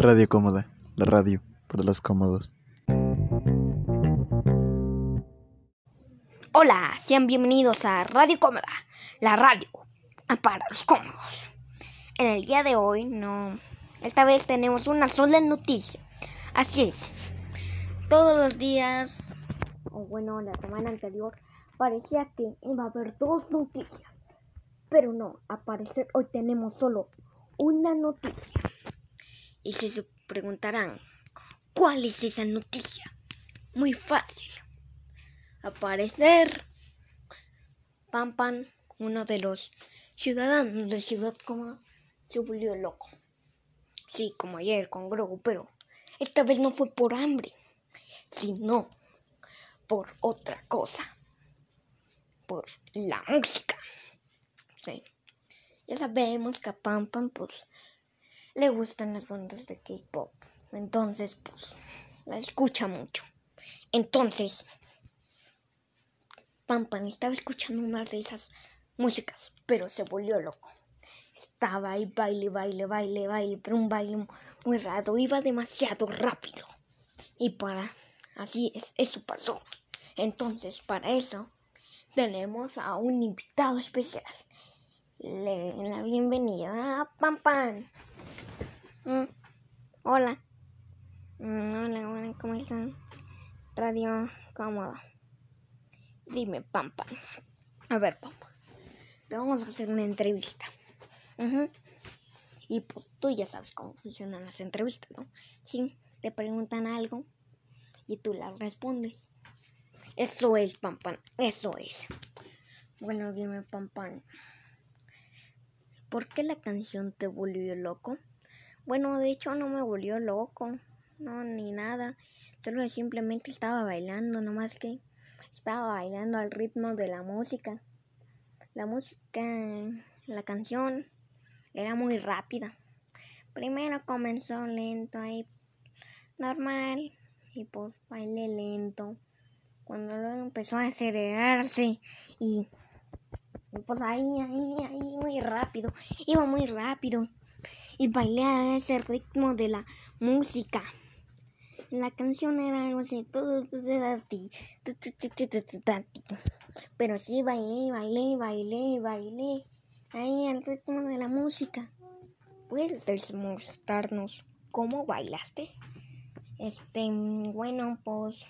Radio Cómoda, la radio para los cómodos. Hola, sean bienvenidos a Radio Cómoda, la radio para los cómodos. En el día de hoy, no. Esta vez tenemos una sola noticia. Así es. Todos los días, o bueno, la semana anterior, parecía que iba a haber dos noticias. Pero no, a parecer hoy tenemos solo una noticia. Y se preguntarán, ¿cuál es esa noticia? Muy fácil. Aparecer Pam Pam, uno de los ciudadanos de Ciudad Cómoda, se volvió loco. Sí, como ayer con Grogu, pero esta vez no fue por hambre, sino por otra cosa. Por la música. Sí. Ya sabemos que a Pam Pam, pues, le gustan las bandas de K-pop. Entonces, pues, la escucha mucho. Entonces, Pam Pam estaba escuchando una de esas músicas, pero se volvió loco. Estaba ahí baile, baile, baile, baile, pero un baile muy raro, iba demasiado rápido. Y para así es, eso pasó. Entonces, para eso tenemos a un invitado especial. Le la bienvenida a Pam Pam. Mm, hola. Mm, hola, hola, ¿cómo están? Radio cómodo. Dime, Pam Pam. A ver, Pam Pam. Te vamos a hacer una entrevista. Y pues tú ya sabes cómo funcionan las entrevistas, ¿no? Sí, te preguntan algo y tú las respondes. Eso es, Pam Pam. Eso es. Bueno, dime, Pam Pam. ¿Por qué la canción te volvió loco? Bueno, de hecho no me volvió loco, no, ni nada. Solo simplemente estaba bailando, nomás que estaba bailando al ritmo de la música. La música, la canción era muy rápida. Primero comenzó lento ahí, normal, y pues bailé lento. Cuando luego empezó a acelerarse y, y pues ahí, ahí, ahí, muy rápido, iba muy rápido y bailé a ese ritmo de la música. La canción era algo así, pero sí bailé, bailé, bailé, bailé, ahí al ritmo de la música. ¿Puedes demostrarnos cómo bailaste? Este, bueno, pues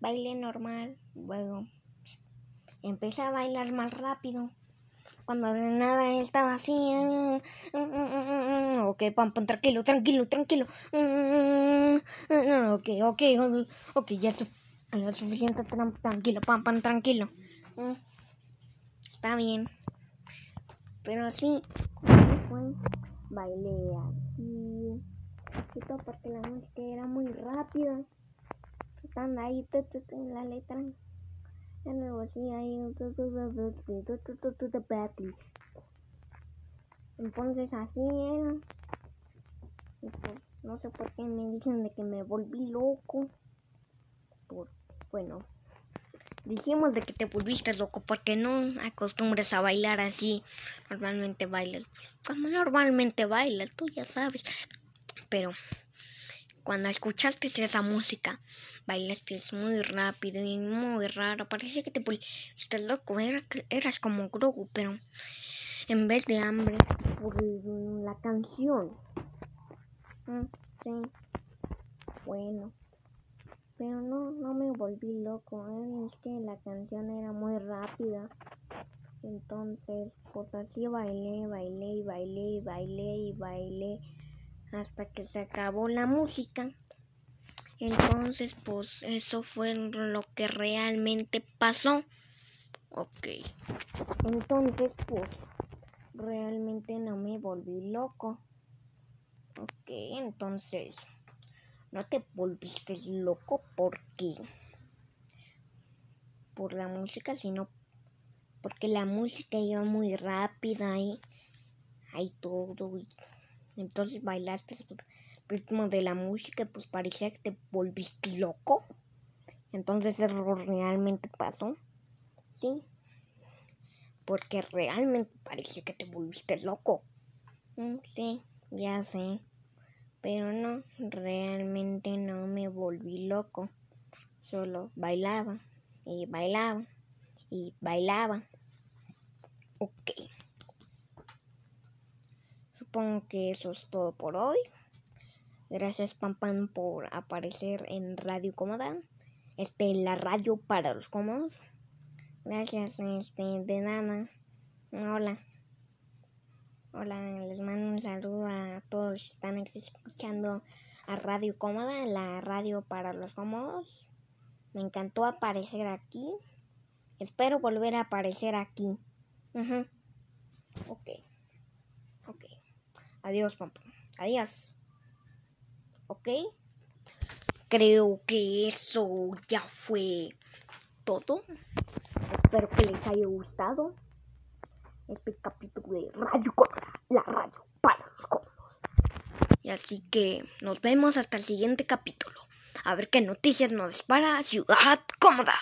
bailé normal, luego empecé a bailar más rápido cuando de nada estaba así. Mm, mm, mm, ok, pam, pam, tranquilo, tranquilo, tranquilo. Ok, ok, ok, ya es suficiente, tranquilo, pam, pam, tranquilo. Está bien. Pero sí, bailé todo porque la música era muy rápida. Están ahí, la letra. Entonces así era. Pues, no sé por qué me dicen de que me volví loco. Por, bueno, dijimos de que te volviste loco porque no acostumbres a bailar así. Normalmente bailas como normalmente bailas, tú ya sabes. Pero cuando escuchaste esa música, bailaste muy rápido y muy raro. Parecía que te volviste loco. eras como Grogu, pero en vez de hambre, por la canción. Sí. Bueno. Pero no, no me volví loco. ¿eh? Es que la canción era muy rápida. Entonces, pues así bailé, bailé y bailé y bailé y bailé hasta que se acabó la música. Entonces, pues eso fue lo que realmente pasó. Ok. Entonces, pues realmente no me volví loco. Ok, entonces, no te volviste loco porque por la música, sino porque la música iba muy rápida y hay todo. Y entonces bailaste el ritmo de la música, pues parecía que te volviste loco. Entonces eso realmente pasó. Sí. Porque realmente parecía que te volviste loco. Mm, sí, ya sé. Pero no, realmente no me volví loco. Solo bailaba y bailaba y bailaba. Ok. Supongo que eso es todo por hoy. Gracias Pam Pam por aparecer en Radio Cómoda. Este, la radio para los cómodos. Gracias, este, de nada. Hola. Hola, les mando un saludo a todos los que están escuchando a Radio Cómoda, la radio para los cómodos. Me encantó aparecer aquí. Espero volver a aparecer aquí. Uh Ok. Ok. Adiós, papá. Adiós. ¿Ok? Creo que eso ya fue todo. Espero que les haya gustado este capítulo de Radio Cómoda, la radio para los cómodos. Y así que nos vemos hasta el siguiente capítulo. A ver qué noticias nos para Ciudad Cómoda.